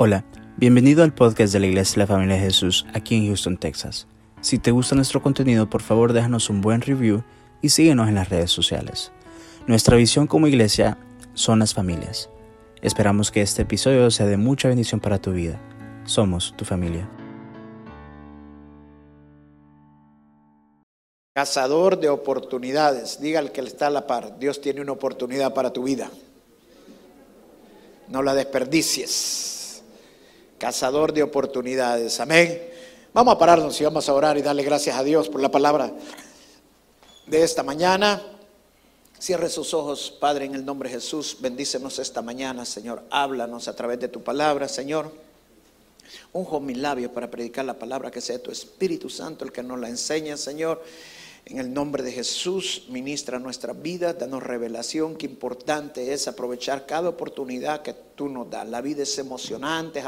Hola, bienvenido al podcast de la Iglesia de la Familia de Jesús aquí en Houston, Texas. Si te gusta nuestro contenido, por favor déjanos un buen review y síguenos en las redes sociales. Nuestra visión como iglesia son las familias. Esperamos que este episodio sea de mucha bendición para tu vida. Somos tu familia. Cazador de oportunidades. Diga al que está a la par, Dios tiene una oportunidad para tu vida. No la desperdicies cazador de oportunidades. Amén. Vamos a pararnos y vamos a orar y darle gracias a Dios por la palabra de esta mañana. Cierre sus ojos, Padre, en el nombre de Jesús. Bendícenos esta mañana, Señor. Háblanos a través de tu palabra, Señor. Unjo mis labios para predicar la palabra, que sea tu Espíritu Santo el que nos la enseña, Señor. En el nombre de Jesús, ministra nuestra vida, danos revelación. Qué importante es aprovechar cada oportunidad que tú nos das. La vida es emocionante,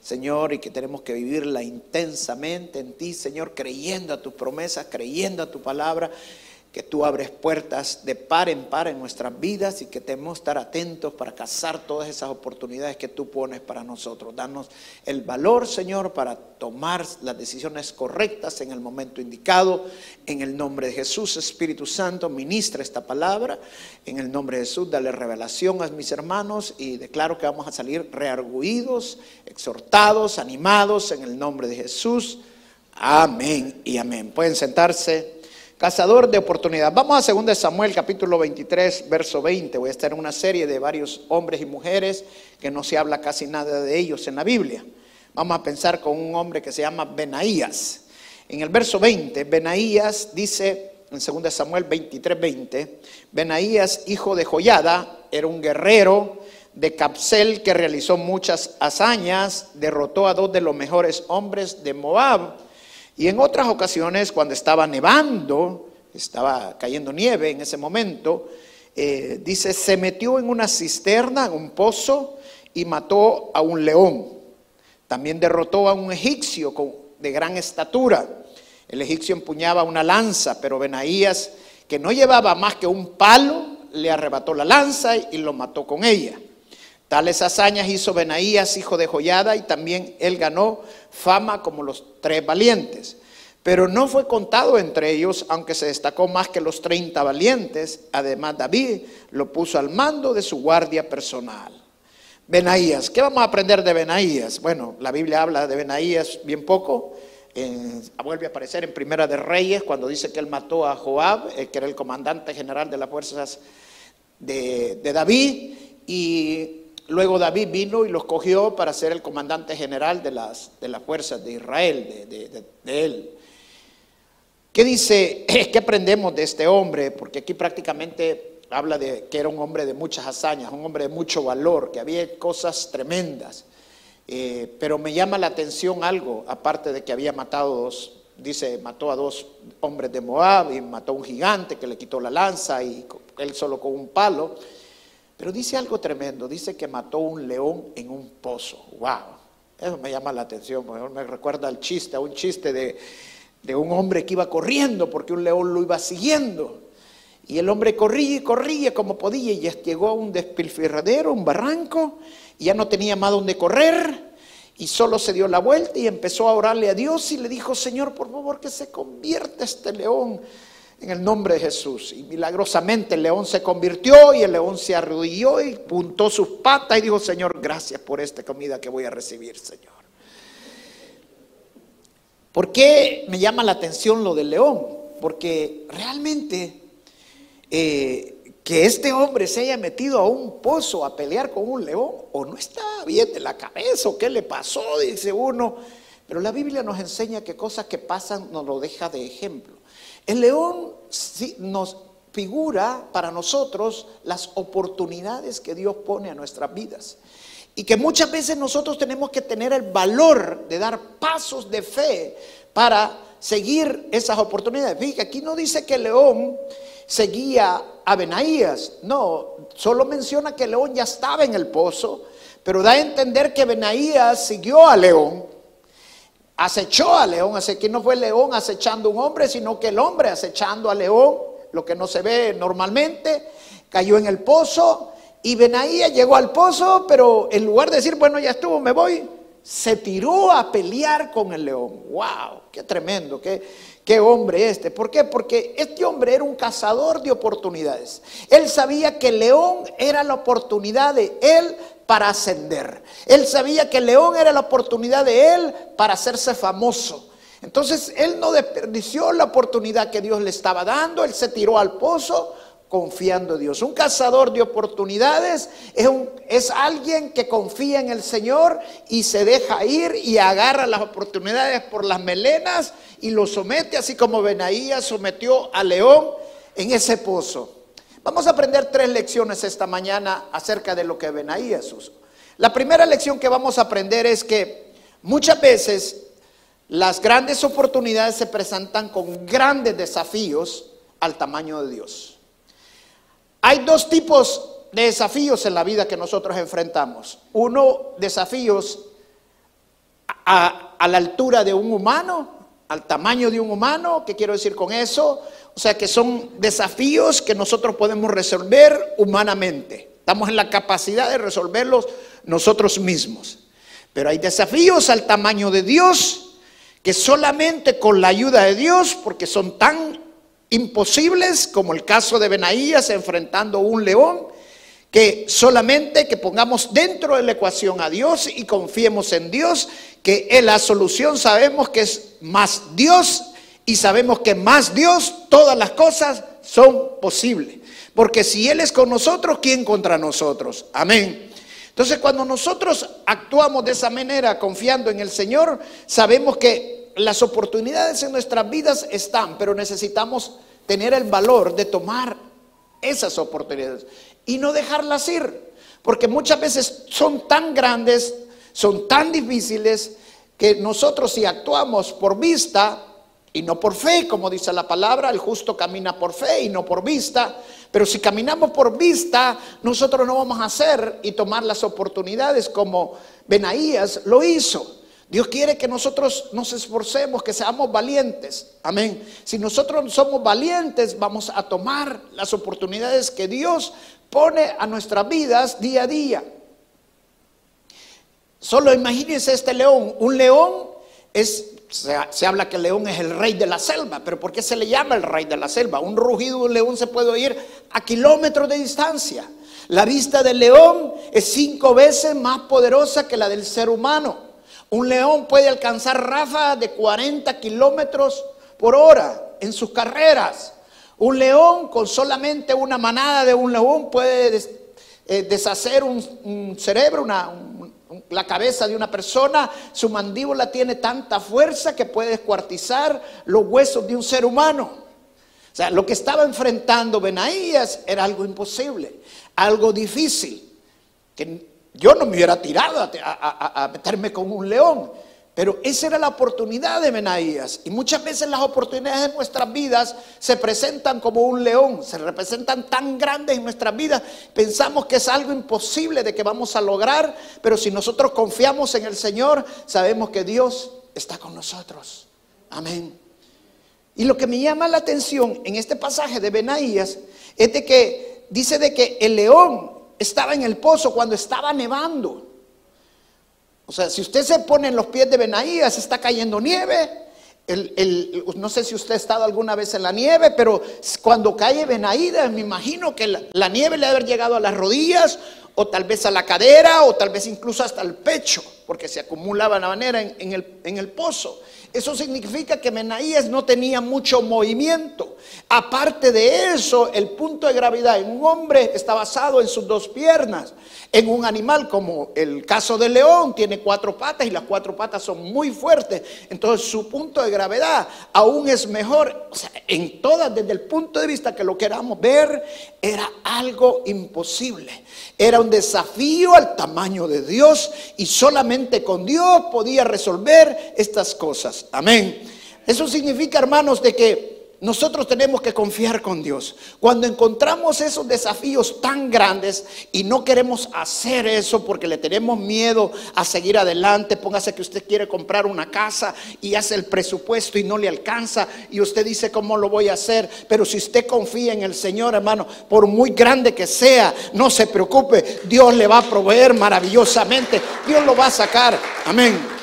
Señor, y que tenemos que vivirla intensamente en ti, Señor, creyendo a tus promesas, creyendo a tu palabra que tú abres puertas de par en par en nuestras vidas y que tenemos que estar atentos para cazar todas esas oportunidades que tú pones para nosotros. Danos el valor, Señor, para tomar las decisiones correctas en el momento indicado. En el nombre de Jesús, Espíritu Santo, ministra esta palabra. En el nombre de Jesús, dale revelación a mis hermanos y declaro que vamos a salir rearguidos, exhortados, animados en el nombre de Jesús. Amén y amén. Pueden sentarse cazador de oportunidad. Vamos a 2 Samuel capítulo 23, verso 20. Voy a estar en una serie de varios hombres y mujeres que no se habla casi nada de ellos en la Biblia. Vamos a pensar con un hombre que se llama Benaías. En el verso 20, Benaías dice en 2 Samuel 23, 20, Benaías, hijo de Joyada, era un guerrero de Capsel que realizó muchas hazañas, derrotó a dos de los mejores hombres de Moab y en otras ocasiones, cuando estaba nevando, estaba cayendo nieve en ese momento, eh, dice, se metió en una cisterna, en un pozo, y mató a un león. También derrotó a un egipcio de gran estatura. El egipcio empuñaba una lanza, pero Benaías, que no llevaba más que un palo, le arrebató la lanza y lo mató con ella. Tales hazañas hizo Benaías, hijo de Joyada, y también él ganó fama como los tres valientes. Pero no fue contado entre ellos, aunque se destacó más que los 30 valientes. Además, David lo puso al mando de su guardia personal. Benaías, ¿qué vamos a aprender de Benaías? Bueno, la Biblia habla de Benaías bien poco. vuelve a aparecer en Primera de Reyes cuando dice que él mató a Joab, eh, que era el comandante general de las fuerzas de, David, y Luego David vino y los cogió para ser el comandante general de las, de las fuerzas de Israel, de, él. ¿Qué dice? ¿Qué aprendemos de este hombre? Porque aquí prácticamente habla de que era un hombre de muchas hazañas, un hombre de mucho valor, que había cosas tremendas. Eh, pero me llama la atención algo, aparte de que había matado dos, dice, mató a dos hombres de Moab y mató a un gigante que le quitó la lanza y él solo con un palo. Pero dice algo tremendo, dice que mató un león en un pozo. ¡Wow! Eso me llama la atención, me recuerda al chiste, a un chiste de, de un hombre que iba corriendo porque un león lo iba siguiendo. Y el hombre corría y corría como podía y llegó a un despilfarradero, un barranco, y ya no tenía más donde correr y solo se dio la vuelta y empezó a orarle a Dios y le dijo, Señor, por favor que se convierta este león en el nombre de Jesús. Y milagrosamente el león se convirtió y el león se arrodilló y puntó sus patas y dijo, Señor, gracias por esta comida que voy a recibir, Señor. ¿Por qué me llama la atención lo del león? Porque realmente eh, que este hombre se haya metido a un pozo a pelear con un león, o no está bien de la cabeza, o qué le pasó, dice uno. Pero la Biblia nos enseña que cosas que pasan nos lo deja de ejemplo. El león nos figura para nosotros las oportunidades que Dios pone a nuestras vidas. Y que muchas veces nosotros tenemos que tener el valor de dar pasos de fe para seguir esas oportunidades. Fíjate, aquí no dice que el león seguía a Benaías, no, solo menciona que el león ya estaba en el pozo, pero da a entender que Benaías siguió a león acechó a león, así que no fue el león acechando a un hombre, sino que el hombre acechando a león, lo que no se ve normalmente, cayó en el pozo Y Benaías llegó al pozo, pero en lugar de decir, bueno, ya estuvo, me voy, se tiró a pelear con el león. ¡Wow! ¡Qué tremendo! ¡Qué, qué hombre este! ¿Por qué? Porque este hombre era un cazador de oportunidades. Él sabía que el león era la oportunidad de él para ascender. Él sabía que el león era la oportunidad de él para hacerse famoso. Entonces él no desperdició la oportunidad que Dios le estaba dando, él se tiró al pozo confiando en Dios. Un cazador de oportunidades es, alguien que confía en el Señor y se deja ir y agarra las oportunidades por las melenas y lo somete, así como Benaías sometió a León en ese pozo. Vamos a aprender tres lecciones esta mañana acerca de lo que Benaías usó. La primera lección que vamos a aprender es que muchas veces las grandes oportunidades se presentan con grandes desafíos al tamaño de Dios. Hay dos tipos de desafíos en la vida que nosotros enfrentamos. Uno, desafíos a, la altura de un humano, al tamaño de un humano. ¿Qué quiero decir con eso? O sea, que son desafíos que nosotros podemos resolver humanamente. Estamos en la capacidad de resolverlos nosotros mismos. Pero hay desafíos al tamaño de Dios que solamente con la ayuda de Dios, porque son tan imposibles, como el caso de Benaías enfrentando un león, que solamente que pongamos dentro de la ecuación a Dios y confiemos en Dios, que en la solución sabemos que es más Dios y sabemos que más Dios todas las cosas son posibles. Porque si Él es con nosotros, ¿quién contra nosotros? Amén. Entonces cuando nosotros actuamos de esa manera, confiando en el Señor, sabemos que las oportunidades en nuestras vidas están, pero necesitamos tener el valor de tomar esas oportunidades y no dejarlas ir, porque muchas veces son tan grandes, son tan difíciles, que nosotros si actuamos por vista y no por fe, como dice la palabra, el justo camina por fe y no por vista, pero si caminamos por vista, nosotros no vamos a hacer y tomar las oportunidades como Benaías lo hizo. Dios quiere que nosotros nos esforcemos, que seamos valientes. Amén. Si nosotros somos valientes, vamos a tomar las oportunidades que Dios pone a nuestras vidas día a día. Solo imagínense este león. Un león es, se, se, habla que el león es el rey de la selva, pero ¿por qué se le llama el rey de la selva? Un rugido de un león se puede oír a kilómetros de distancia. La vista del león es cinco veces más poderosa que la del ser humano. Un león puede alcanzar ráfagas de 40 kilómetros por hora en sus carreras. Un león con solamente una manada de un león puede eh, deshacer un, cerebro, la cabeza de una persona. Su mandíbula tiene tanta fuerza que puede descuartizar los huesos de un ser humano. O sea, lo que estaba enfrentando Benaías era algo imposible, algo difícil, yo no me hubiera tirado a, meterme con un león. Pero esa era la oportunidad de Benaías. Y muchas veces las oportunidades de nuestras vidas se presentan como un león, se representan tan grandes en nuestras vidas. Pensamos que es algo imposible de que vamos a lograr, pero si nosotros confiamos en el Señor, sabemos que Dios está con nosotros. Amén. Y lo que me llama la atención en este pasaje de Benaías es de que dice de que el león estaba en el pozo cuando estaba nevando. O sea, si usted se pone en los pies de Benaías, está cayendo nieve. no sé si usted ha estado alguna vez en la nieve, pero cuando cae Benaídas, me imagino que la, nieve le ha haber llegado a las rodillas, o tal vez a la cadera, o tal vez incluso hasta el pecho, porque se acumulaba la manera en, el, el pozo. Eso significa que Benaías no tenía mucho movimiento. Aparte de eso, el punto de gravedad en un hombre está basado en sus dos piernas. En un animal como el caso del león, tiene cuatro patas y las cuatro patas son muy fuertes. Entonces su punto de gravedad aún es mejor. O sea, en todas, desde el punto de vista que lo queramos ver, era algo imposible. Era un desafío al tamaño de Dios y solamente con Dios podía resolver estas cosas. Amén. Eso significa, hermanos, de que nosotros tenemos que confiar con Dios. Cuando encontramos esos desafíos tan grandes y no queremos hacer eso porque le tenemos miedo a seguir adelante, póngase que usted quiere comprar una casa y hace el presupuesto y no le alcanza y usted dice cómo lo voy a hacer, pero si usted confía en el Señor, hermano, por muy grande que sea, no se preocupe, Dios le va a proveer maravillosamente, Dios lo va a sacar. Amén.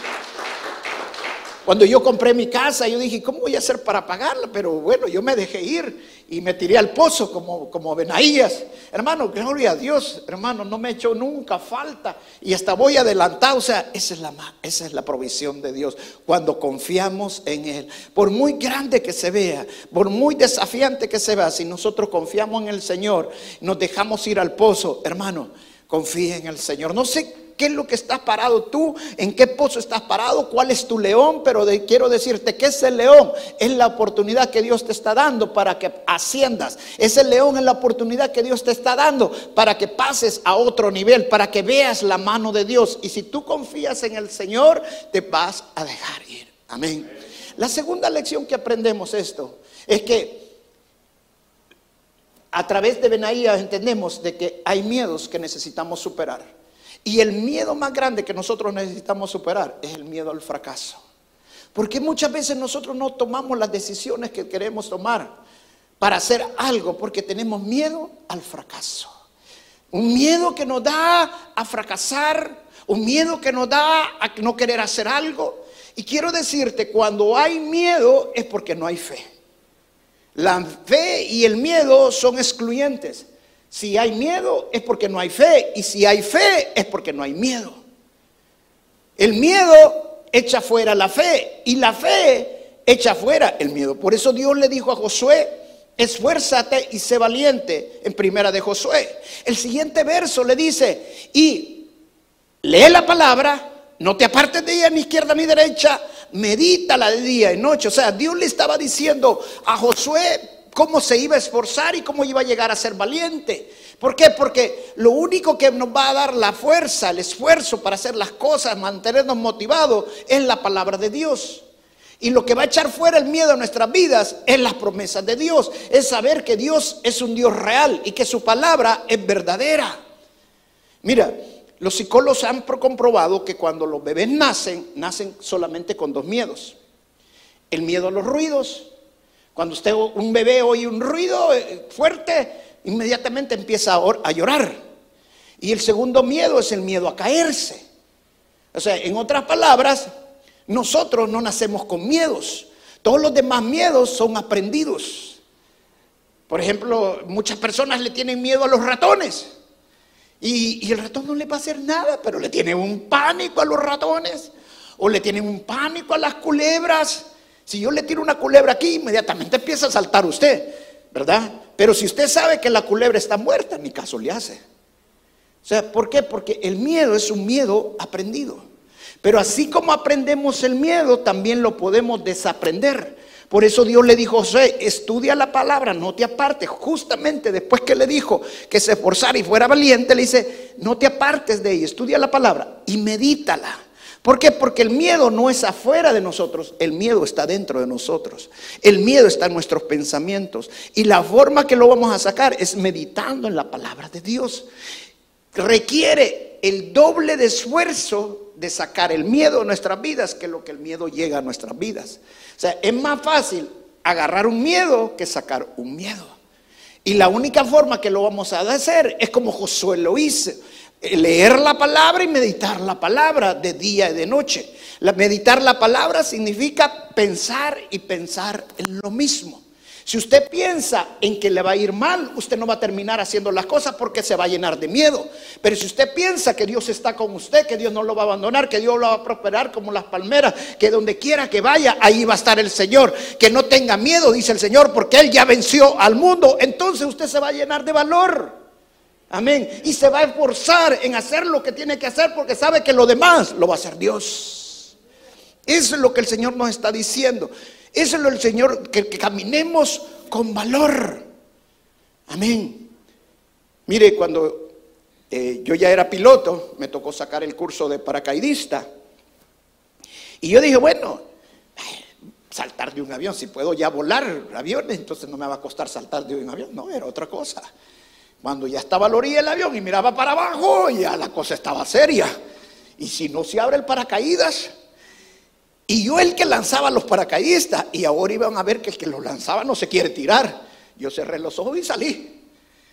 Cuando yo compré mi casa, yo dije, ¿cómo voy a hacer para pagarla? Pero bueno, yo me dejé ir y me tiré al pozo como, como Benaías. Hermano, gloria a Dios, hermano, no me hecho nunca falta y hasta voy adelantado. O sea, esa es, la, esa es la provisión de Dios cuando confiamos en Él. Por muy grande que se vea, por muy desafiante que se vea, si nosotros confiamos en el Señor, nos dejamos ir al pozo, hermano, confíe en el Señor. No sé qué es lo que estás parado tú, en qué pozo estás parado, cuál es tu león, pero quiero decirte que ese león es la oportunidad que Dios te está dando para que asciendas. Ese león es la oportunidad que Dios te está dando para que pases a otro nivel, para que veas la mano de Dios. Y si tú confías en el Señor, te vas a dejar ir. Amén. La segunda lección que aprendemos esto es que a través de Benaías entendemos de que hay miedos que necesitamos superar. Y el miedo más grande que nosotros necesitamos superar es el miedo al fracaso. Porque muchas veces nosotros no tomamos las decisiones que queremos tomar para hacer algo porque tenemos miedo al fracaso. Un miedo que nos da a fracasar, un miedo que nos da a no querer hacer algo. Y quiero decirte, cuando hay miedo es porque no hay fe. La fe y el miedo son excluyentes. Si hay miedo es porque no hay fe y si hay fe es porque no hay miedo. El miedo echa fuera la fe y la fe echa fuera el miedo. Por eso Dios le dijo a Josué, esfuérzate y sé valiente en primera de Josué. El siguiente verso le dice, y lee la palabra, no te apartes de ella ni izquierda ni derecha, medítala de día y noche. O sea, Dios le estaba diciendo a Josué, cómo se iba a esforzar y cómo iba a llegar a ser valiente. ¿Por qué? Porque lo único que nos va a dar la fuerza, el esfuerzo para hacer las cosas, mantenernos motivados, es la palabra de Dios. Y lo que va a echar fuera el miedo a nuestras vidas es las promesas de Dios. Es saber que Dios es un Dios real y que su palabra es verdadera. Mira, los psicólogos han comprobado que cuando los bebés nacen, nacen solamente con dos miedos. El miedo a los ruidos cuando usted, un bebé oye un ruido eh, fuerte, inmediatamente empieza a llorar. Y el segundo miedo es el miedo a caerse. O sea, en otras palabras, nosotros no nacemos con miedos. Todos los demás miedos son aprendidos. Por ejemplo, muchas personas le tienen miedo a los ratones. Y, y, el ratón no le va a hacer nada, pero le tienen un pánico a los ratones. O le tienen un pánico a las culebras. Si yo le tiro una culebra aquí, inmediatamente empieza a saltar usted, ¿verdad? Pero si usted sabe que la culebra está muerta, ni caso le hace. O sea, ¿por qué? Porque el miedo es un miedo aprendido. Pero así como aprendemos el miedo, también lo podemos desaprender. Por eso Dios le dijo a José, estudia la palabra, no te apartes. Justamente después que le dijo que se esforzara y fuera valiente, le dice, no te apartes de ella, estudia la palabra y medítala. ¿Por qué? Porque el miedo no es afuera de nosotros, el miedo está dentro de nosotros. El miedo está en nuestros pensamientos. Y la forma que lo vamos a sacar es meditando en la palabra de Dios. Requiere el doble de esfuerzo de sacar el miedo de nuestras vidas que lo que el miedo llega a nuestras vidas. O sea, es más fácil agarrar un miedo que sacar un miedo. Y la única forma que lo vamos a hacer es como Josué lo hizo leer la palabra y meditar la palabra de día y de noche. La, meditar la palabra significa pensar y pensar en lo mismo. Si usted piensa en que le va a ir mal, usted no va a terminar haciendo las cosas porque se va a llenar de miedo. Pero si usted piensa que Dios está con usted, que Dios no lo va a abandonar, que Dios lo va a prosperar como las palmeras, que donde quiera que vaya, ahí va a estar el Señor. Que no tenga miedo, dice el Señor, porque Él ya venció al mundo. Entonces usted se va a llenar de valor. Amén. Y se va a esforzar en hacer lo que tiene que hacer porque sabe que lo demás lo va a hacer Dios. Eso es lo que el Señor nos está diciendo. Eso es lo el Señor, que, caminemos con valor. Amén. Mire, cuando eh, yo ya era piloto, me tocó sacar el curso de paracaidista. Y yo dije, bueno, saltar de un avión. Si puedo ya volar aviones, entonces no me va a costar saltar de un avión. No, era otra cosa. Cuando ya estaba a la orilla del avión y miraba para abajo, ya la cosa estaba seria. Y si no se abre el paracaídas, y yo el que lanzaba los paracaidistas, y ahora iban a ver que el que los lanzaba no se quiere tirar. Yo cerré los ojos y salí.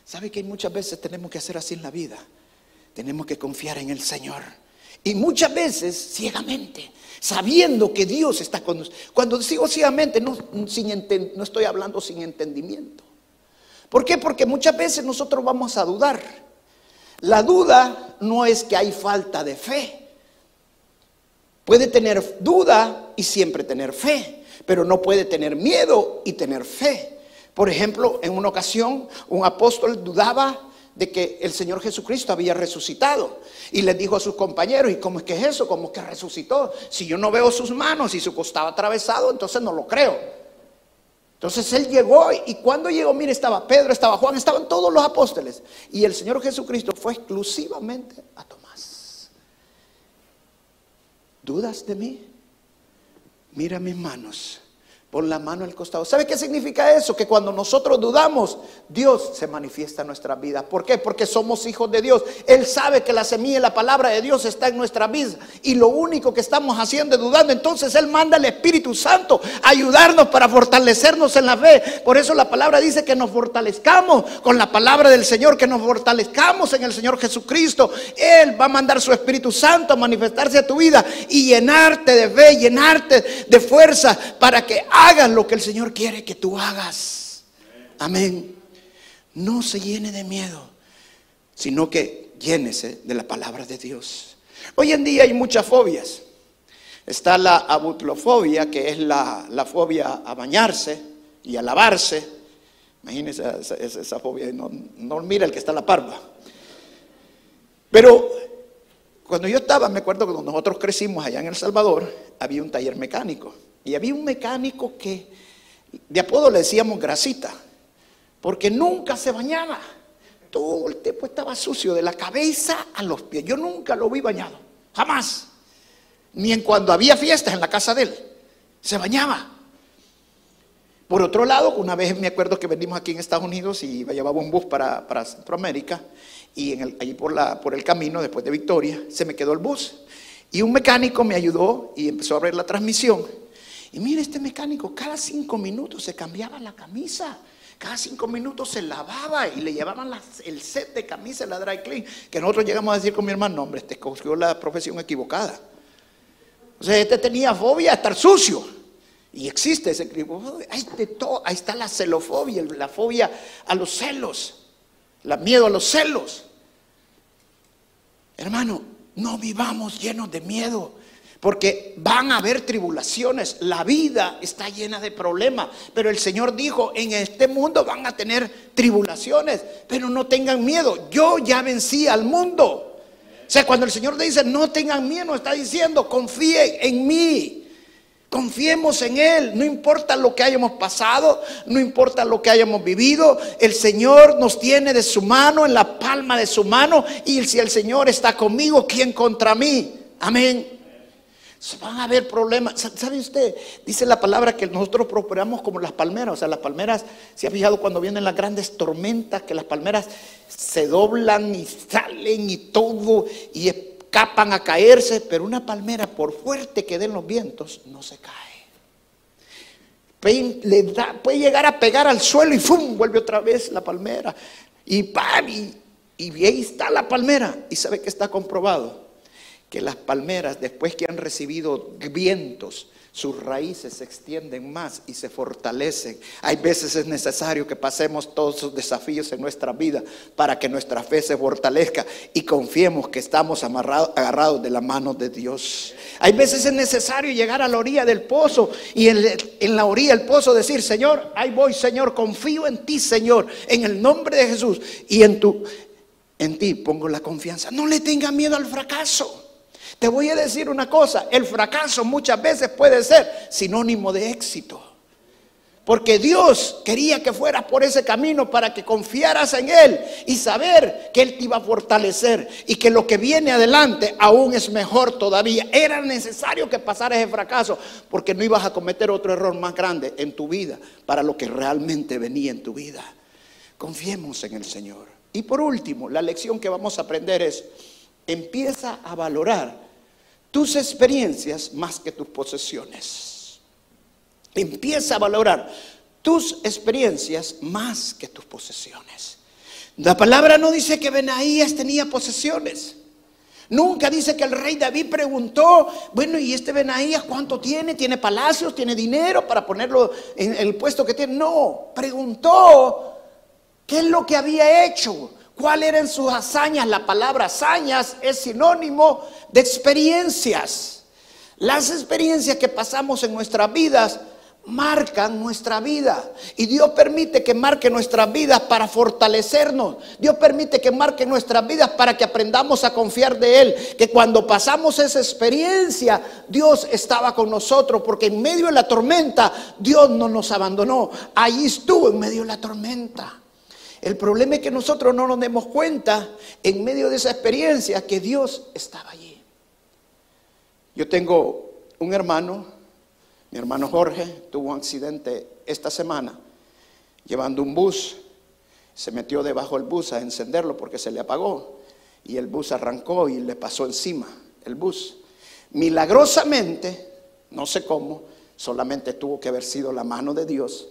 ¿Sabe que muchas veces tenemos que hacer así en la vida? Tenemos que confiar en el Señor. Y muchas veces ciegamente, sabiendo que Dios está con nosotros. Cuando digo ciegamente, no, no estoy hablando sin entendimiento. ¿Por qué? Porque muchas veces nosotros vamos a dudar. La duda no es que hay falta de fe. Puede tener duda y siempre tener fe, pero no puede tener miedo y tener fe. Por ejemplo, en una ocasión un apóstol dudaba de que el Señor Jesucristo había resucitado y le dijo a sus compañeros, ¿y cómo es que es eso? ¿Cómo es que resucitó? Si yo no veo sus manos y su costado atravesado, entonces no lo creo. Entonces él llegó y cuando llegó, mire, estaba Pedro, estaba Juan, estaban todos los apóstoles y el Señor Jesucristo fue exclusivamente a Tomás. ¿Dudas de mí? Mira mis manos Pon la mano al costado. ¿Sabe qué significa eso? Que cuando nosotros dudamos, Dios se manifiesta en nuestra vida. ¿Por qué? Porque somos hijos de Dios. Él sabe que la semilla y la palabra de Dios está en nuestra vida. Y lo único que estamos haciendo es dudando. Entonces Él manda al Espíritu Santo a ayudarnos para fortalecernos en la fe. Por eso la palabra dice que nos fortalezcamos con la palabra del Señor, que nos fortalezcamos en el Señor Jesucristo. Él va a mandar su Espíritu Santo a manifestarse a tu vida y llenarte de fe, llenarte de fuerza para que hagas lo que el Señor quiere que tú hagas. Amén. No se llene de miedo, sino que llénese de la palabra de Dios. Hoy en día hay muchas fobias. Está la abutlofobia, que es la, fobia a bañarse y a lavarse. Imagínense esa, fobia, no, no mira el que está en la parva. Pero cuando yo estaba, me acuerdo que cuando nosotros crecimos allá en El Salvador, había un taller mecánico. Y había un mecánico que de apodo le decíamos grasita, porque nunca se bañaba. Todo el tiempo estaba sucio, de la cabeza a los pies. Yo nunca lo vi bañado, jamás. Ni en cuando había fiestas en la casa de él. Se bañaba. Por otro lado, una vez me acuerdo que venimos aquí en Estados Unidos y llevaba un bus para, Centroamérica y allí por el camino, después de Victoria, se me quedó el bus. Y un mecánico me ayudó y empezó a abrir la transmisión. Y mire, este mecánico cada cinco minutos se cambiaba la camisa. Cada cinco minutos se lavaba y le llevaban el set de camisa, la dry clean. Que nosotros llegamos a decir con mi hermano, hombre, este cogió la profesión equivocada. O sea, este tenía fobia a estar sucio. Y existe ese ahí, ahí está la celofobia, la fobia a los celos, el miedo a los celos. Hermano, no vivamos llenos de miedo. Porque van a haber tribulaciones, la vida está llena de problemas, pero el Señor dijo, en este mundo van a tener tribulaciones, pero no tengan miedo, yo ya vencí al mundo. O sea, cuando el Señor dice, no tengan miedo, está diciendo, confíen en mí, confiemos en Él, no importa lo que hayamos pasado, no importa lo que hayamos vivido, el Señor nos tiene de su mano, en la palma de su mano, y si el Señor está conmigo, ¿quién contra mí? Amén. Van a haber problemas. ¿Sabe usted? Dice la palabra que nosotros prosperamos como las palmeras. O sea, las palmeras, se ha fijado cuando vienen las grandes tormentas, que las palmeras se doblan y salen y todo y escapan a caerse. Pero una palmera, por fuerte que den los vientos, no se cae. puede llegar a pegar al suelo y ¡fum! vuelve otra vez la palmera. Y ¡pam! Y, y ahí está la palmera. Y sabe que está comprobado que las palmeras, después que han recibido vientos, sus raíces se extienden más y se fortalecen. Hay veces es necesario que pasemos todos esos desafíos en nuestra vida para que nuestra fe se fortalezca y confiemos que estamos agarrados de la mano de Dios. Hay veces es necesario llegar a la orilla del pozo y en, en la orilla del pozo decir, Señor, ahí voy, Señor, confío en ti, Señor, en el nombre de Jesús y en tu en ti pongo la confianza. No le tenga miedo al fracaso. Te voy a decir una cosa, el fracaso muchas veces puede ser sinónimo de éxito. Porque Dios quería que fueras por ese camino para que confiaras en Él y saber que Él te iba a fortalecer y que lo que viene adelante aún es mejor todavía. Era necesario que pasaras ese fracaso porque no ibas a cometer otro error más grande en tu vida para lo que realmente venía en tu vida. Confiemos en el Señor. Y por último, la lección que vamos a aprender es, empieza a valorar tus experiencias más que tus posesiones. Empieza a valorar tus experiencias más que tus posesiones. La palabra no dice que Benaías tenía posesiones. Nunca dice que el rey David preguntó, bueno, ¿y este Benaías cuánto tiene? ¿Tiene palacios? ¿Tiene dinero para ponerlo en el puesto que tiene? No, preguntó qué es lo que había hecho, cuáles eran sus hazañas. La palabra hazañas es sinónimo de experiencias. Las experiencias que pasamos en nuestras vidas marcan nuestra vida. Y Dios permite que marque nuestras vidas para fortalecernos. Dios permite que marque nuestras vidas para que aprendamos a confiar de Él. Que cuando pasamos esa experiencia, Dios estaba con nosotros. Porque en medio de la tormenta, Dios no nos abandonó. Allí estuvo en medio de la tormenta. El problema es que nosotros no nos demos cuenta en medio de esa experiencia que Dios estaba allí. Yo tengo un hermano mi hermano Jorge tuvo un accidente esta semana llevando un bus. Se metió debajo del bus a encenderlo porque se le apagó. Y el bus arrancó y le pasó encima el bus. Milagrosamente, no sé cómo, solamente tuvo que haber sido la mano de Dios.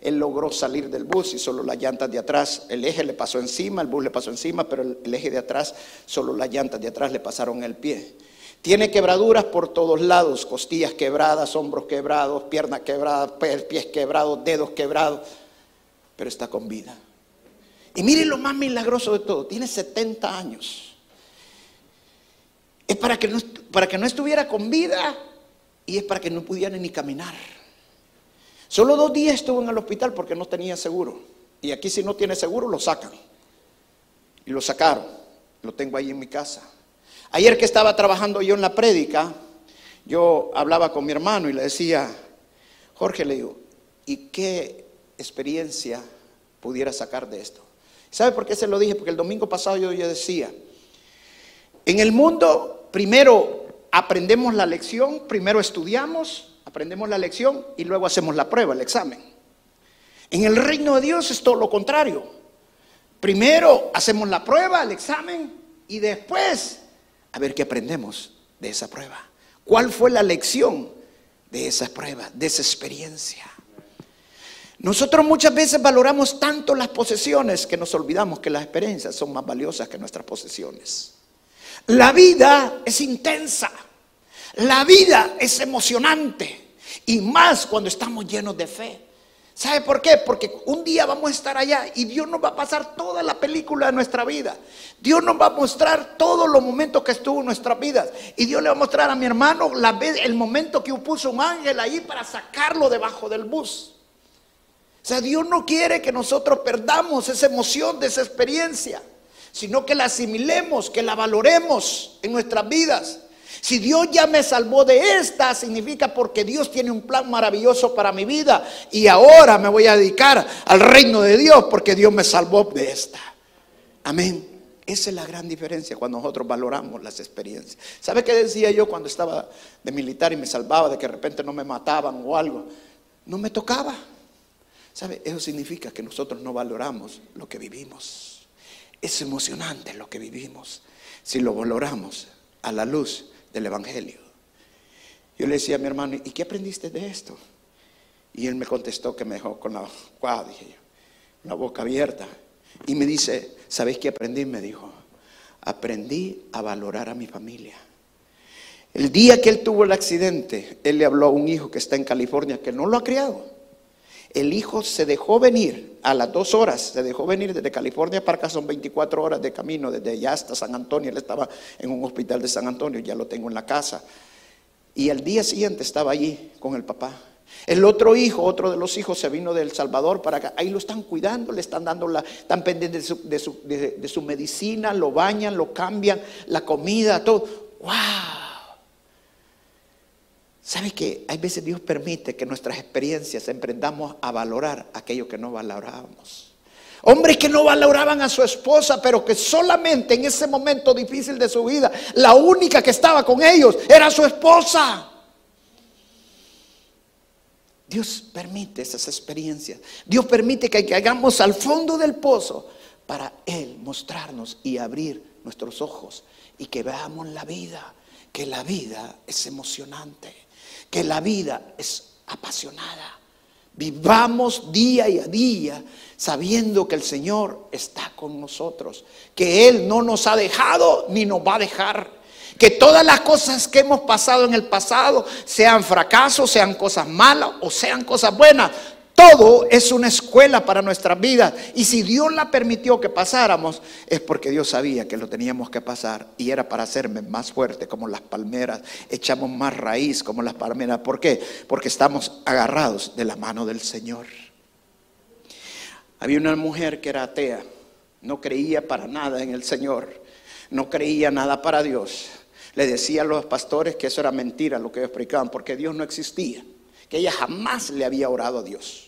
Él logró salir del bus y solo las llantas de atrás, el eje le pasó encima, el bus le pasó encima, pero el, eje de atrás, solo las llantas de atrás le pasaron el pie. Tiene quebraduras por todos lados, costillas quebradas, hombros quebrados, piernas quebradas, pies quebrados, dedos quebrados, pero está con vida. Y miren lo más milagroso de todo, tiene 70 años. Es para que para que no estuviera con vida y es para que no pudiera ni caminar. Solo dos días estuvo en el hospital porque no tenía seguro. Y aquí si no tiene seguro lo sacan. Y lo sacaron. Lo tengo ahí en mi casa. Ayer que estaba trabajando yo en la prédica, yo hablaba con mi hermano y le decía, Jorge, le digo, ¿y qué experiencia pudiera sacar de esto? ¿Sabe por qué se lo dije? Porque el domingo pasado yo, yo decía, en el mundo primero aprendemos la lección, primero estudiamos, aprendemos la lección y luego hacemos la prueba, el examen. En el reino de Dios es todo lo contrario. Primero hacemos la prueba, el examen y después a ver qué aprendemos de esa prueba. ¿Cuál fue la lección de esa prueba, de esa experiencia? Nosotros muchas veces valoramos tanto las posesiones que nos olvidamos que las experiencias son más valiosas que nuestras posesiones. La vida es intensa, la vida es emocionante y más cuando estamos llenos de fe. ¿Sabe por qué? Porque un día vamos a estar allá y Dios nos va a pasar toda la película de nuestra vida. Dios nos va a mostrar todos los momentos que estuvo en nuestras vidas. Y Dios le va a mostrar a mi hermano la vez, el momento que puso un ángel ahí para sacarlo debajo del bus. O sea, Dios no quiere que nosotros perdamos esa emoción de esa experiencia, sino que la asimilemos, que la valoremos en nuestras vidas. Si Dios ya me salvó de esta, significa porque Dios tiene un plan maravilloso para mi vida y ahora me voy a dedicar al reino de Dios porque Dios me salvó de esta. Amén. Esa es la gran diferencia cuando nosotros valoramos las experiencias. ¿Sabe qué decía yo cuando estaba de militar y me salvaba de que de repente no me mataban o algo? No me tocaba. ¿Sabe? Eso significa que nosotros no valoramos lo que vivimos. Es emocionante lo que vivimos. Si lo valoramos a la luz del Evangelio. Yo le decía a mi hermano, ¿y qué aprendiste de esto? Y él me contestó que me dejó con la, dije yo, la boca abierta. Y me dice, ¿sabéis qué aprendí? Me dijo, aprendí a valorar a mi familia. El día que él tuvo el accidente, él le habló a un hijo que está en California, que no lo ha criado. El hijo se dejó venir a las dos horas, se dejó venir desde California para acá, son 24 horas de camino, desde allá hasta San Antonio. Él estaba en un hospital de San Antonio, ya lo tengo en la casa. Y al día siguiente estaba allí con el papá. El otro hijo, otro de los hijos, se vino del Salvador para acá. Ahí lo están cuidando, le están dando la, están pendientes de su, de su medicina, lo bañan, lo cambian, la comida, todo. ¡Wow! ¿Sabe que hay veces Dios permite que nuestras experiencias emprendamos a valorar aquello que no valorábamos? Hombres que no valoraban a su esposa, pero que solamente en ese momento difícil de su vida, la única que estaba con ellos era su esposa. Dios permite esas experiencias. Dios permite que caigamos al fondo del pozo para Él mostrarnos y abrir nuestros ojos y que veamos la vida, que la vida es emocionante, que la vida es apasionada. Vivamos día a día sabiendo que el Señor está con nosotros, que Él no nos ha dejado ni nos va a dejar. Que todas las cosas que hemos pasado en el pasado, sean fracasos, sean cosas malas o sean cosas buenas, todo es una escuela para nuestras vidas. Y si Dios la permitió que pasáramos, es porque Dios sabía que lo teníamos que pasar. Y era para hacerme más fuerte como las palmeras. Echamos más raíz como las palmeras. ¿Por qué? Porque estamos agarrados de la mano del Señor. Había una mujer que era atea. No creía para nada en el Señor. No creía nada para Dios. Le decía a los pastores que eso era mentira lo que ellos explicaban, porque Dios no existía. Que ella jamás le había orado a Dios.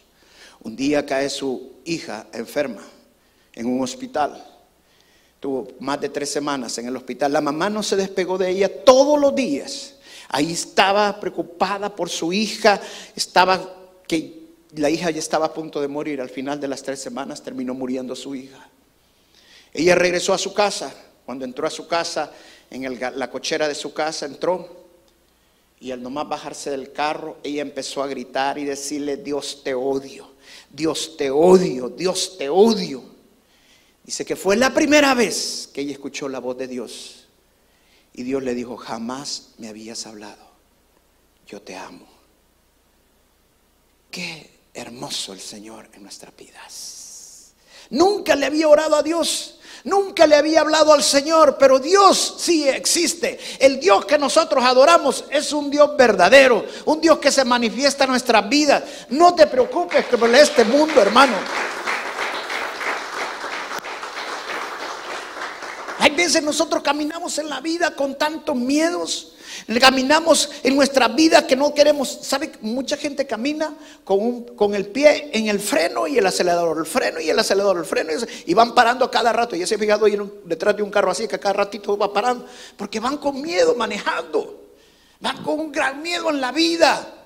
Un día cae su hija enferma en un hospital. Tuvo más de tres semanas en el hospital. La mamá no se despegó de ella todos los días. Ahí estaba preocupada por su hija. Estaba que la hija ya estaba a punto de morir. Al final de las tres semanas terminó muriendo su hija. Ella regresó a su casa. Cuando entró a su casa, en la cochera de su casa, entró y al nomás bajarse del carro, ella empezó a gritar y decirle, Dios te odio. Dios te odio, Dios te odio. Dice que fue la primera vez que ella escuchó la voz de Dios. Y Dios le dijo, jamás me habías hablado. Yo te amo. Qué hermoso el Señor en nuestras vidas. Nunca le había orado a Dios. Nunca le había hablado al Señor, pero Dios sí existe. El Dios que nosotros adoramos es un Dios verdadero, un Dios que se manifiesta en nuestras vidas. No te preocupes por este mundo, hermano. Hay veces nosotros caminamos en la vida con tantos miedos, Caminamos en nuestra vida que no queremos. ¿Sabe? Mucha gente camina con, con el pie en el freno y el acelerador, el freno y el acelerador, el freno y, van parando a cada rato. Y ese fijado ahí detrás de un carro así que cada ratito va parando. Porque van con miedo manejando. Van con un gran miedo en la vida.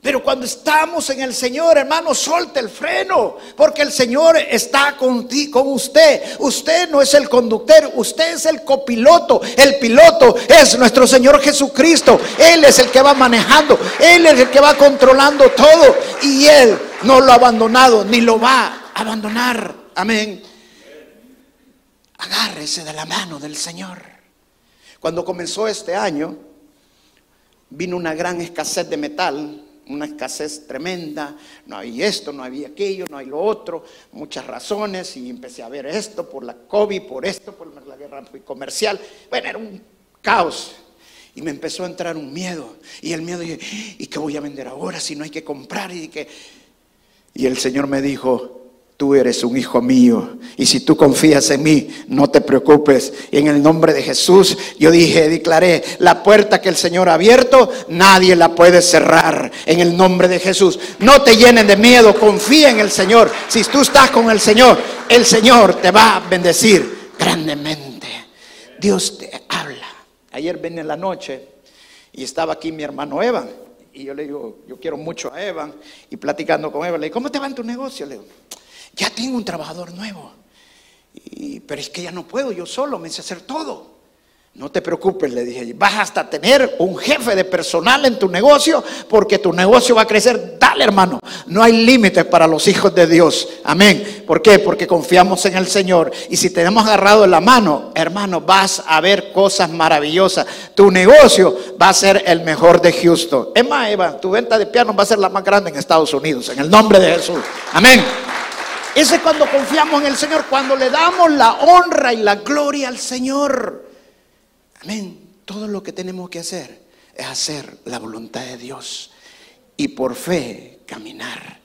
Pero cuando estamos en el Señor, hermano, solte el freno, porque el Señor está con, con usted. Usted no es el conductor, usted es el copiloto. El piloto es nuestro Señor Jesucristo. Él es el que va manejando, Él es el que va controlando todo. Y Él no lo ha abandonado, ni lo va a abandonar. Amén. Agárrese de la mano del Señor. Cuando comenzó este año, vino una gran escasez de metal una escasez tremenda, no había esto, no había aquello, no hay lo otro, muchas razones y empecé a ver esto por la COVID, por esto, por la guerra comercial. Bueno, era un caos. Y me empezó a entrar un miedo. Y el miedo, ¿y qué voy a vender ahora si no hay que comprar? Y, que... y el Señor me dijo, Tú eres un hijo mío. Y si tú confías en mí, no te preocupes. Y en el nombre de Jesús, yo dije, declaré, la puerta que el Señor ha abierto, nadie la puede cerrar. En el nombre de Jesús. No te llenen de miedo, confía en el Señor. Si tú estás con el Señor, el Señor te va a bendecir grandemente. Dios te habla. Ayer ven en la noche y estaba aquí mi hermano Evan. Y yo le digo, yo quiero mucho a Evan. Y platicando con Evan, le digo, ¿cómo te va en tu negocio? Le digo, ya tengo un trabajador nuevo. Pero es que ya no puedo yo solo, me hice hacer todo. No te preocupes, le dije, vas hasta tener un jefe de personal en tu negocio porque tu negocio va a crecer. Dale, hermano, no hay límites para los hijos de Dios. Amén. ¿Por qué? Porque confiamos en el Señor. Y si tenemos agarrado la mano, hermano, vas a ver cosas maravillosas. Tu negocio va a ser el mejor de Houston. Es más, Eva, tu venta de piano va a ser la más grande en Estados Unidos, en el nombre de Jesús. Amén. Ese es cuando confiamos en el Señor, cuando le damos la honra y la gloria al Señor. Amén. Todo lo que tenemos que hacer es hacer la voluntad de Dios y por fe caminar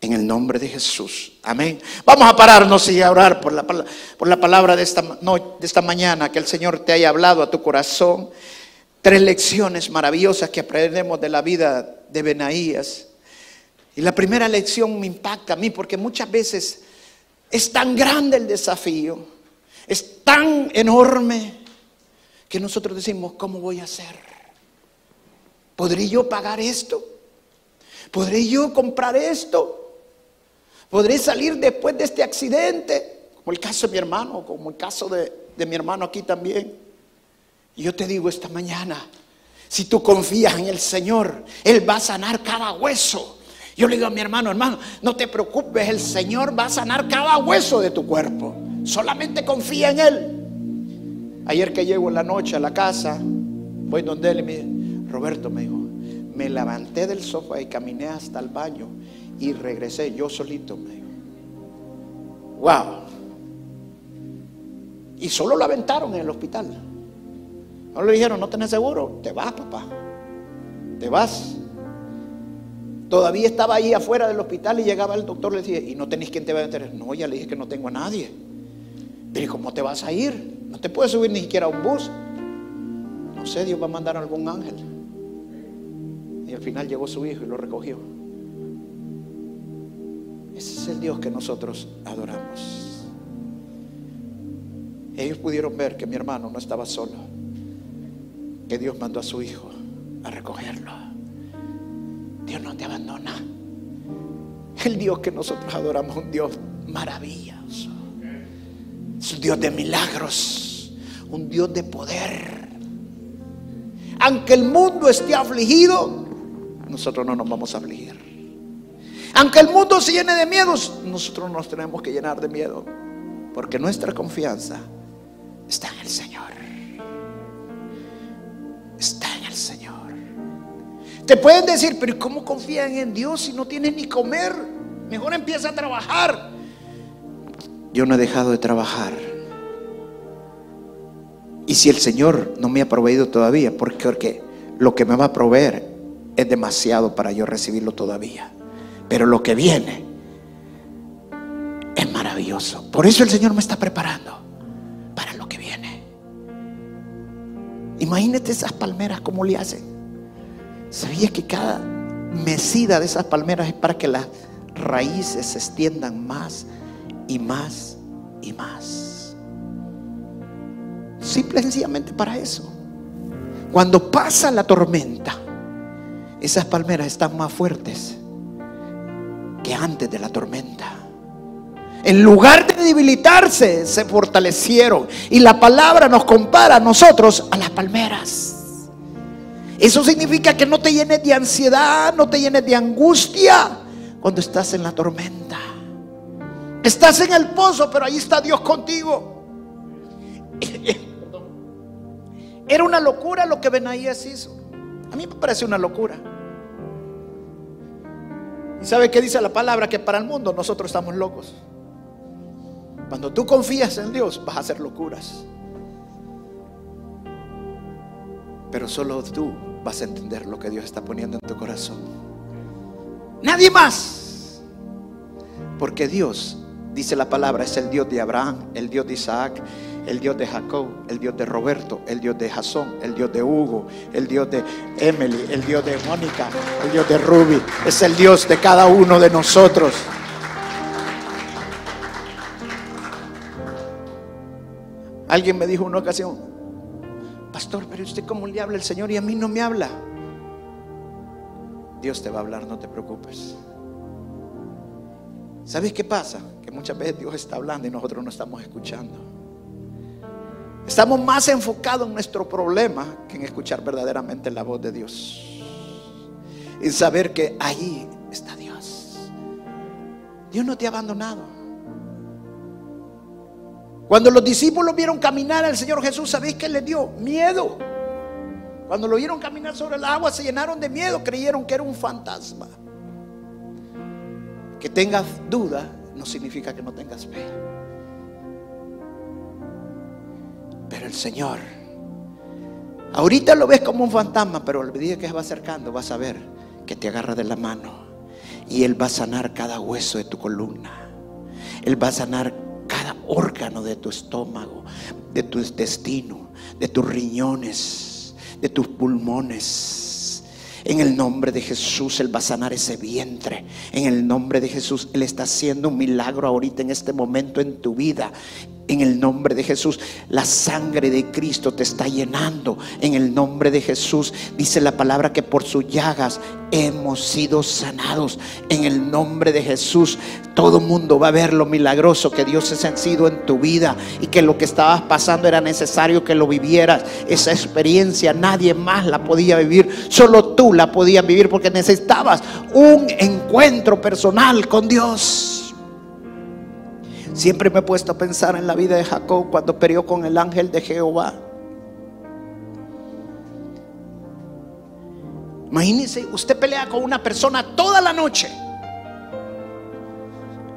en el nombre de Jesús. Amén. Vamos a pararnos y a orar por la, por la palabra de esta, de esta mañana, que el Señor te haya hablado a tu corazón. tres lecciones maravillosas que aprendemos de la vida de Benaías. Y la primera lección me impacta a mí porque muchas veces es tan grande el desafío, es tan enorme que nosotros decimos, ¿cómo voy a hacer? ¿Podré yo pagar esto? ¿Podré yo comprar esto? ¿Podré salir después de este accidente? Como el caso de mi hermano, como el caso de, mi hermano aquí también. Y yo te digo esta mañana, si tú confías en el Señor, Él va a sanar cada hueso. Yo le digo a mi hermano, hermano, no te preocupes, el Señor va a sanar cada hueso de tu cuerpo. Solamente confía en Él. Ayer que llego en la noche a la casa, voy donde él y me Roberto me dijo, me levanté del sofá y caminé hasta el baño y regresé yo solito, me dijo. Wow. Y solo lo aventaron en el hospital. No le dijeron, no tenés seguro, te vas, papá. Te vas. Todavía estaba ahí afuera del hospital y llegaba el doctor, le decía, ¿y no tenés quien te va a meter? No, ya le dije que no tengo a nadie. Pero ¿cómo te vas a ir? No te puedes subir ni siquiera a un bus. No sé, Dios va a mandar a algún ángel. Y al final llegó su hijo y lo recogió. Ese es el Dios que nosotros adoramos. Ellos pudieron ver que mi hermano no estaba solo, que Dios mandó a su hijo a recogerlo. Dios no te abandona. El Dios que nosotros adoramos es un Dios maravilloso. Es un Dios de milagros, un Dios de poder. Aunque el mundo esté afligido, nosotros no nos vamos a afligir. Aunque el mundo se llene de miedos, nosotros nos tenemos que llenar de miedo. Porque nuestra confianza está en el Señor. Está en el Señor. Te pueden decir, pero ¿cómo confían en Dios si no tienen ni comer? Mejor empieza a trabajar. Yo no he dejado de trabajar. Y si el Señor no me ha proveído todavía, porque lo que me va a proveer es demasiado para yo recibirlo todavía. Pero lo que viene es maravilloso. Por eso el Señor me está preparando para lo que viene. Imagínate esas palmeras como le hacen. ¿Sabías que cada mesida de esas palmeras es para que las raíces se extiendan más y más y más? Simple y sencillamente para eso. Cuando pasa la tormenta, esas palmeras están más fuertes que antes de la tormenta. En lugar de debilitarse, se fortalecieron. Y la palabra nos compara a nosotros a las palmeras. Eso significa que no te llenes de ansiedad, no te llenes de angustia cuando estás en la tormenta. Estás en el pozo, pero ahí está Dios contigo. Era una locura lo que Benaías hizo. A mí me parece una locura. ¿Y sabe qué dice la palabra? Que para el mundo nosotros estamos locos. Cuando tú confías en Dios vas a hacer locuras. Pero solo tú vas a entender lo que Dios está poniendo en tu corazón. Nadie más. Porque Dios, dice la palabra, es el Dios de Abraham, el Dios de Isaac, el Dios de Jacob, el Dios de Roberto, el Dios de Jasón, el Dios de Hugo, el Dios de Emily, el Dios de Mónica, el Dios de Ruby. Es el Dios de cada uno de nosotros. Alguien me dijo una ocasión, pastor, pero usted cómo le habla el Señor y a mí no me habla. Dios te va a hablar, no te preocupes. ¿Sabes qué pasa? Que muchas veces Dios está hablando y nosotros no estamos escuchando. Estamos más enfocados en nuestro problema que en escuchar verdaderamente la voz de Dios. Y saber que ahí está Dios. Dios no te ha abandonado. Cuando los discípulos vieron caminar al Señor Jesús, ¿sabéis qué les dio? Miedo. Cuando lo vieron caminar sobre el agua, se llenaron de miedo, creyeron que era un fantasma. Que tengas duda no significa que no tengas fe. Pero el Señor, ahorita lo ves como un fantasma, pero el día que se va acercando vas a ver que te agarra de la mano y Él va a sanar cada hueso de tu columna. Él va a sanar órgano de tu estómago, de tu intestino, de tus riñones, de tus pulmones. En el nombre de Jesús Él va a sanar ese vientre. En el nombre de Jesús Él está haciendo un milagro ahorita en este momento en tu vida. En el nombre de Jesús, la sangre de Cristo te está llenando. En el nombre de Jesús, dice la palabra que por sus llagas hemos sido sanados. En el nombre de Jesús, todo mundo va a ver lo milagroso que Dios ha sido en tu vida y que lo que estabas pasando era necesario que lo vivieras. Esa experiencia nadie más la podía vivir, solo tú la podías vivir porque necesitabas un encuentro personal con Dios. Siempre me he puesto a pensar en la vida de Jacob cuando peleó con el ángel de Jehová. Imagínese, usted pelea con una persona toda la noche.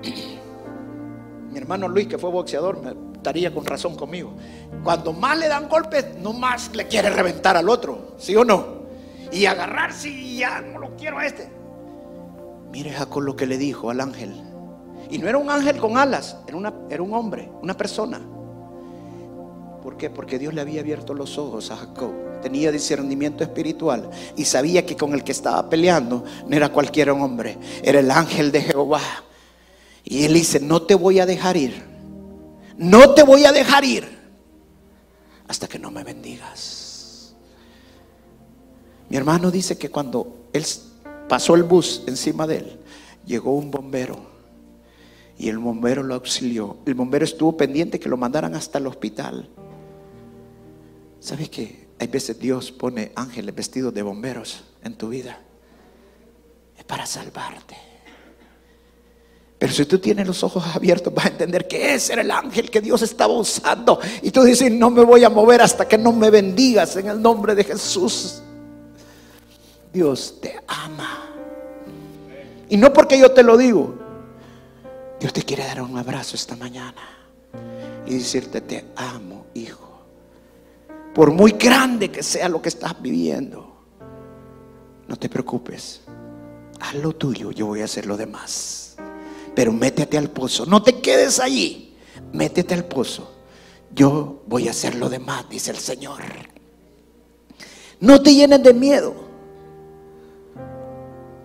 Mi hermano Luis, que fue boxeador, estaría con razón conmigo. Cuando más le dan golpes, no más le quiere reventar al otro, ¿sí o no? Y agarrarse y ya no lo quiero a este. Mire Jacob lo que le dijo al ángel. Y no era un ángel con alas, era, era un hombre, una persona. ¿Por qué? Porque Dios le había abierto los ojos a Jacob. Tenía discernimiento espiritual y sabía que con el que estaba peleando no era cualquier hombre, era el ángel de Jehová. Y él dice, no te voy a dejar ir, no te voy a dejar ir hasta que no me bendigas. Mi hermano dice que cuando él pasó el bus encima de él, llegó un bombero y el bombero lo auxilió. El bombero estuvo pendiente que lo mandaran hasta el hospital. ¿Sabes qué? Hay veces Dios pone ángeles vestidos de bomberos en tu vida. Es para salvarte. Pero si tú tienes los ojos abiertos, vas a entender que ese era el ángel que Dios estaba usando. Y tú dices, no me voy a mover hasta que no me bendigas en el nombre de Jesús. Dios te ama. Y no porque yo te lo digo, Dios te quiere dar un abrazo esta mañana y decirte, te amo, hijo. Por muy grande que sea lo que estás viviendo, no te preocupes. Haz lo tuyo, yo voy a hacer lo demás. Pero métete al pozo, no te quedes allí. Métete al pozo. Yo voy a hacer lo demás, dice el Señor. No te llenes de miedo.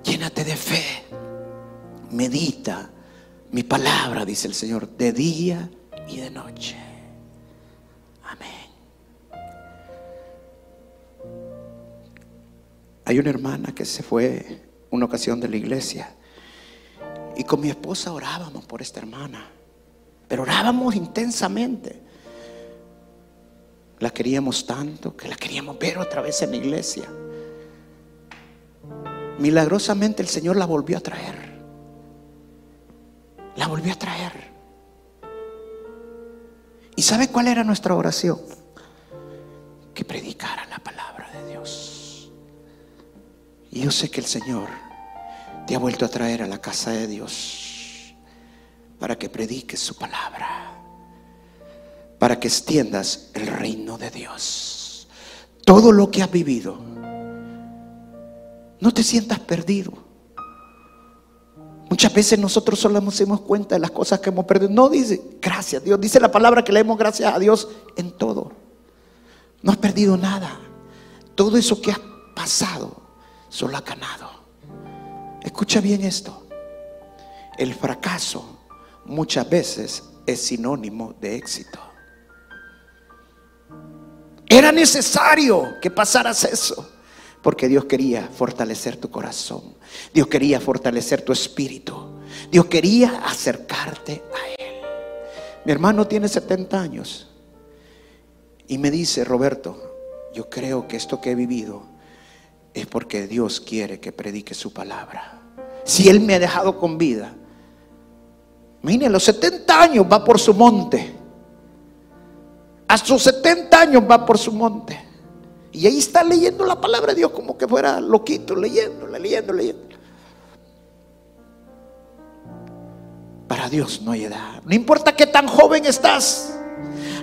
Llénate de fe. Medita mi palabra, dice el Señor, de día y de noche. Amén. Hay una hermana que se fue una ocasión de la iglesia y con mi esposa orábamos por esta hermana, pero orábamos intensamente. La queríamos tanto que la queríamos ver otra vez en la iglesia. Milagrosamente el Señor la volvió a traer la volvió a traer. ¿Y sabe cuál era nuestra oración? Que predicara la palabra de Dios. Y yo sé que el Señor te ha vuelto a traer a la casa de Dios para que prediques su palabra, para que extiendas el reino de Dios. Todo lo que has vivido, no te sientas perdido. Muchas veces nosotros solo nos damos cuenta de las cosas que hemos perdido. No dice, gracias a Dios. Dice la palabra que leemos gracias a Dios en todo. No has perdido nada. Todo eso que has pasado, solo ha ganado. Escucha bien esto. El fracaso muchas veces es sinónimo de éxito. Era necesario que pasaras eso. Porque Dios quería fortalecer tu corazón. Dios quería fortalecer tu espíritu. Dios quería acercarte a Él. Mi hermano tiene 70 años. Y me dice, Roberto, yo creo que esto que he vivido es porque Dios quiere que predique su palabra. Si Él me ha dejado con vida. Mire, a los 70 años va por su monte. A sus 70 años va por su monte. Y ahí está leyendo la palabra de Dios como que fuera loquito, leyendo, leyendo, leyendo. Para Dios no hay edad. No importa qué tan joven estás.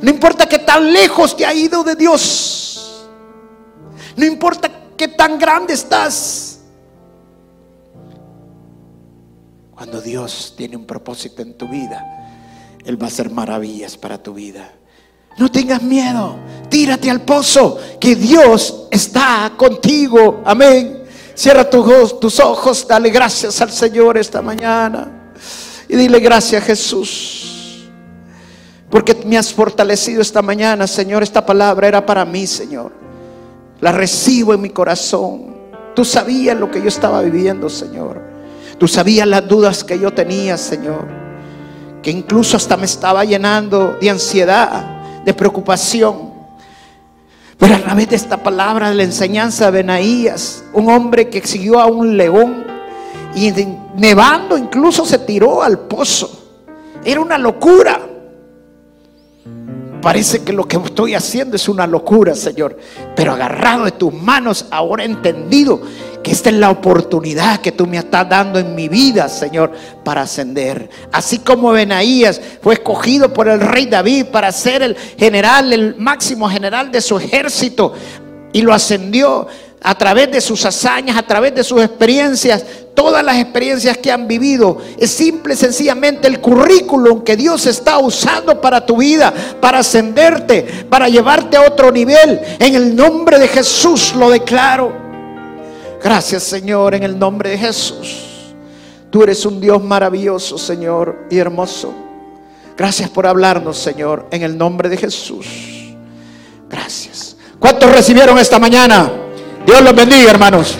No importa qué tan lejos te ha ido de Dios. No importa qué tan grande estás. Cuando Dios tiene un propósito en tu vida, Él va a hacer maravillas para tu vida. No tengas miedo. Tírate al pozo, que Dios está contigo. Amén. Cierra tus, ojos, dale gracias al Señor esta mañana. Y dile gracias Jesús. Porque me has fortalecido esta mañana, Señor. Esta palabra era para mí, Señor. La recibo en mi corazón. Tú sabías lo que yo estaba viviendo, Señor. Tú sabías las dudas que yo tenía, Señor. Que incluso hasta me estaba llenando de ansiedad, de preocupación. Pero a través de esta palabra de la enseñanza de Benaías, un hombre que siguió a un león y nevando incluso se tiró al pozo. Era una locura. Parece que lo que estoy haciendo es una locura, Señor. Pero agarrado de tus manos, ahora he entendido que esta es la oportunidad que tú me estás dando en mi vida, Señor, para ascender. Así como Benaías fue escogido por el rey David para ser el general, el máximo general de su ejército, y lo ascendió a través de sus hazañas, a través de sus experiencias, todas las experiencias que han vivido, es simple y sencillamente el currículum que Dios está usando para tu vida, para ascenderte, para llevarte a otro nivel. En el nombre de Jesús lo declaro. Gracias Señor en el nombre de Jesús. Tú eres un Dios maravilloso Señor y hermoso. Gracias por hablarnos Señor en el nombre de Jesús. Gracias. ¿Cuántos recibieron esta mañana? Dios los bendiga hermanos.